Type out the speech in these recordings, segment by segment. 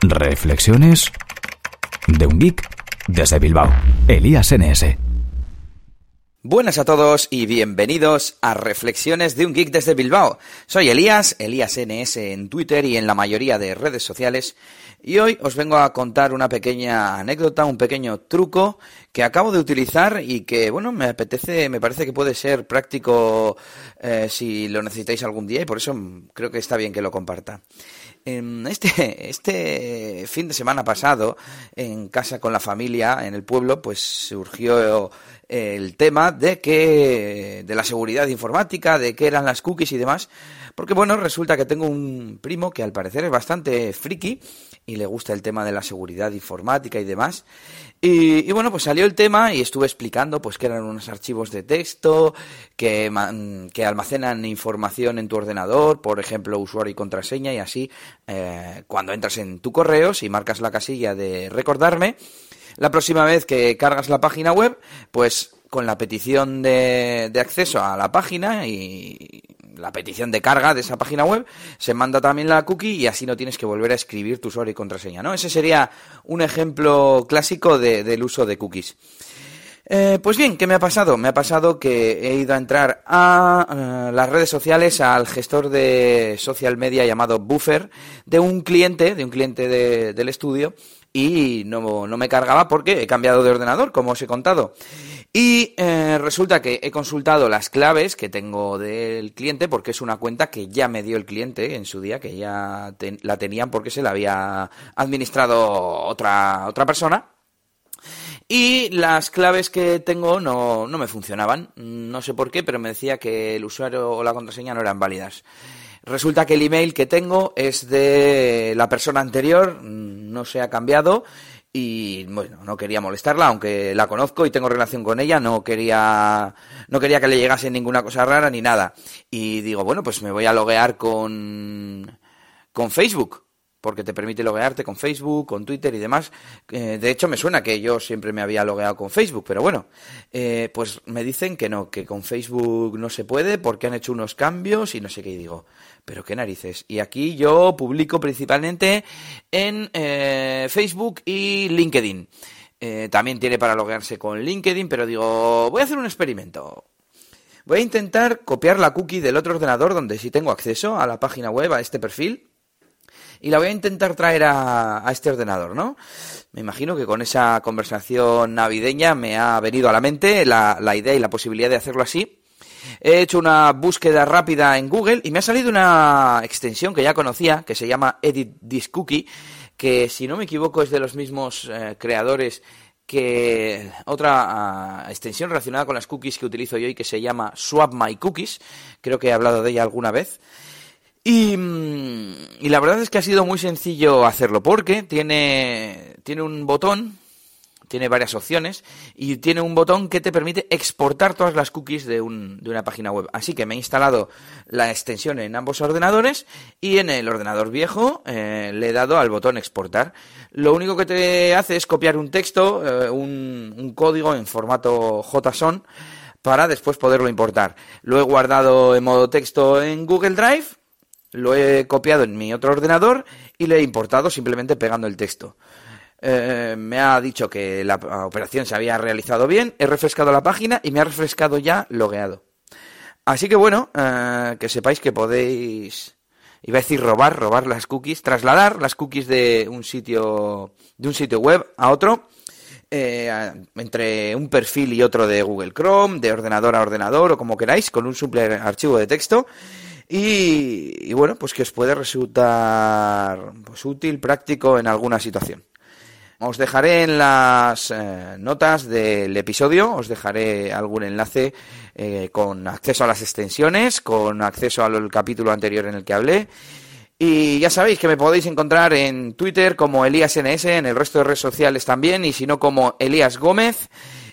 Reflexiones de un geek desde Bilbao. Elías NS. Buenas a todos y bienvenidos a Reflexiones de un Geek desde Bilbao. Soy Elías, Elías NS en Twitter y en la mayoría de redes sociales. Y hoy os vengo a contar una pequeña anécdota, un pequeño truco que acabo de utilizar y que, bueno, me apetece, me parece que puede ser práctico eh, si lo necesitáis algún día y por eso creo que está bien que lo comparta. Este, este fin de semana pasado, en casa con la familia, en el pueblo, pues surgió el tema de que de la seguridad informática, de qué eran las cookies y demás, porque bueno, resulta que tengo un primo que al parecer es bastante friki y le gusta el tema de la seguridad informática y demás. Y, bueno, pues salió el tema y estuve explicando pues que eran unos archivos de texto que, que almacenan información en tu ordenador, por ejemplo, usuario y contraseña, y así eh, cuando entras en tu correo, si marcas la casilla de recordarme, la próxima vez que cargas la página web, pues con la petición de, de acceso a la página y la petición de carga de esa página web, se manda también la cookie y así no tienes que volver a escribir tu usuario y contraseña, ¿no? Ese sería un ejemplo clásico del uso de cookies. Eh, pues bien, ¿qué me ha pasado? Me ha pasado que he ido a entrar a eh, las redes sociales, al gestor de social media llamado Buffer, de un cliente, de un cliente del estudio, y no, no, me cargaba porque he cambiado de ordenador, como os he contado. Y eh, resulta que he consultado las claves que tengo del cliente porque es una cuenta que ya me dio el cliente en su día, que ya la tenían porque se la había administrado otra, otra persona. Y las claves que tengo no, no me funcionaban. No sé por qué, pero me decía que el usuario o la contraseña no eran válidas. Resulta que el email que tengo es de la persona anterior, no se ha cambiado y bueno, no quería molestarla, aunque la conozco y tengo relación con ella, no quería no quería que le llegase ninguna cosa rara ni nada. Y digo, bueno, pues me voy a loguear con con Facebook, porque te permite loguearte con Facebook, con Twitter y demás. Eh, de hecho, me suena que yo siempre me había logueado con Facebook, pero bueno, eh, pues me dicen que no, que con Facebook no se puede porque han hecho unos cambios y no sé qué. Y digo, pero qué narices. Y aquí yo publico principalmente en eh, Facebook y LinkedIn. También tiene para loguearse con LinkedIn, pero digo, voy a hacer un experimento. Voy a intentar copiar la cookie del otro ordenador donde sí tengo acceso a la página web, a este perfil, y la voy a intentar traer a, este ordenador, ¿no? Me imagino que con esa conversación navideña me ha venido a la mente la, la idea y la posibilidad de hacerlo así. He hecho una búsqueda rápida en Google y me ha salido una extensión que ya conocía, que se llama Edit This Cookie, que si no me equivoco es de los mismos eh, creadores que otra ah, extensión relacionada con las cookies que utilizo yo y que se llama Swap My Cookies. Creo que he hablado de ella alguna vez. Y, mm, y, la verdad es que ha sido muy sencillo hacerlo porque tiene, tiene un botón tiene varias opciones y tiene un botón que te permite exportar todas las cookies de, un, de una página web. Así que me he instalado la extensión en ambos ordenadores y en el ordenador viejo eh, le he dado al botón exportar. Lo único que te hace es copiar un texto, eh, un, código en formato JSON para después poderlo importar. Lo he guardado en modo texto en Google Drive, lo he copiado en mi otro ordenador y le he importado simplemente pegando el texto. Eh, me ha dicho que la operación se había realizado bien, he refrescado la página y me ha refrescado ya logueado. Así que bueno, eh, que sepáis que podéis, iba a decir robar, robar las cookies, trasladar las cookies de un sitio, de un sitio web a otro, eh, entre un perfil y otro de Google Chrome, de ordenador a ordenador o como queráis, con un simple archivo de texto. Y, bueno, pues que os puede resultar pues, útil, práctico en alguna situación. Os dejaré en las eh, notas del episodio, os dejaré algún enlace eh, con acceso a las extensiones, con acceso al capítulo anterior en el que hablé. Y ya sabéis que me podéis encontrar en Twitter como ElíasNS, en el resto de redes sociales también, y si no como Elías Gómez.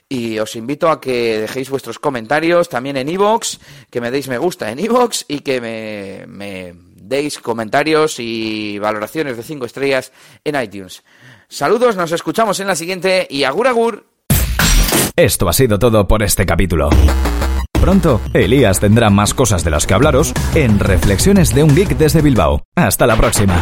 Y os invito a que dejéis vuestros comentarios también en iVoox, que me deis me gusta en iVoox y que me, me deis comentarios y valoraciones de 5 estrellas en iTunes. Saludos, nos escuchamos en la siguiente y agur agur. Esto ha sido todo por este capítulo. Pronto, Elías tendrá más cosas de las que hablaros en Reflexiones de un Geek desde Bilbao. Hasta la próxima.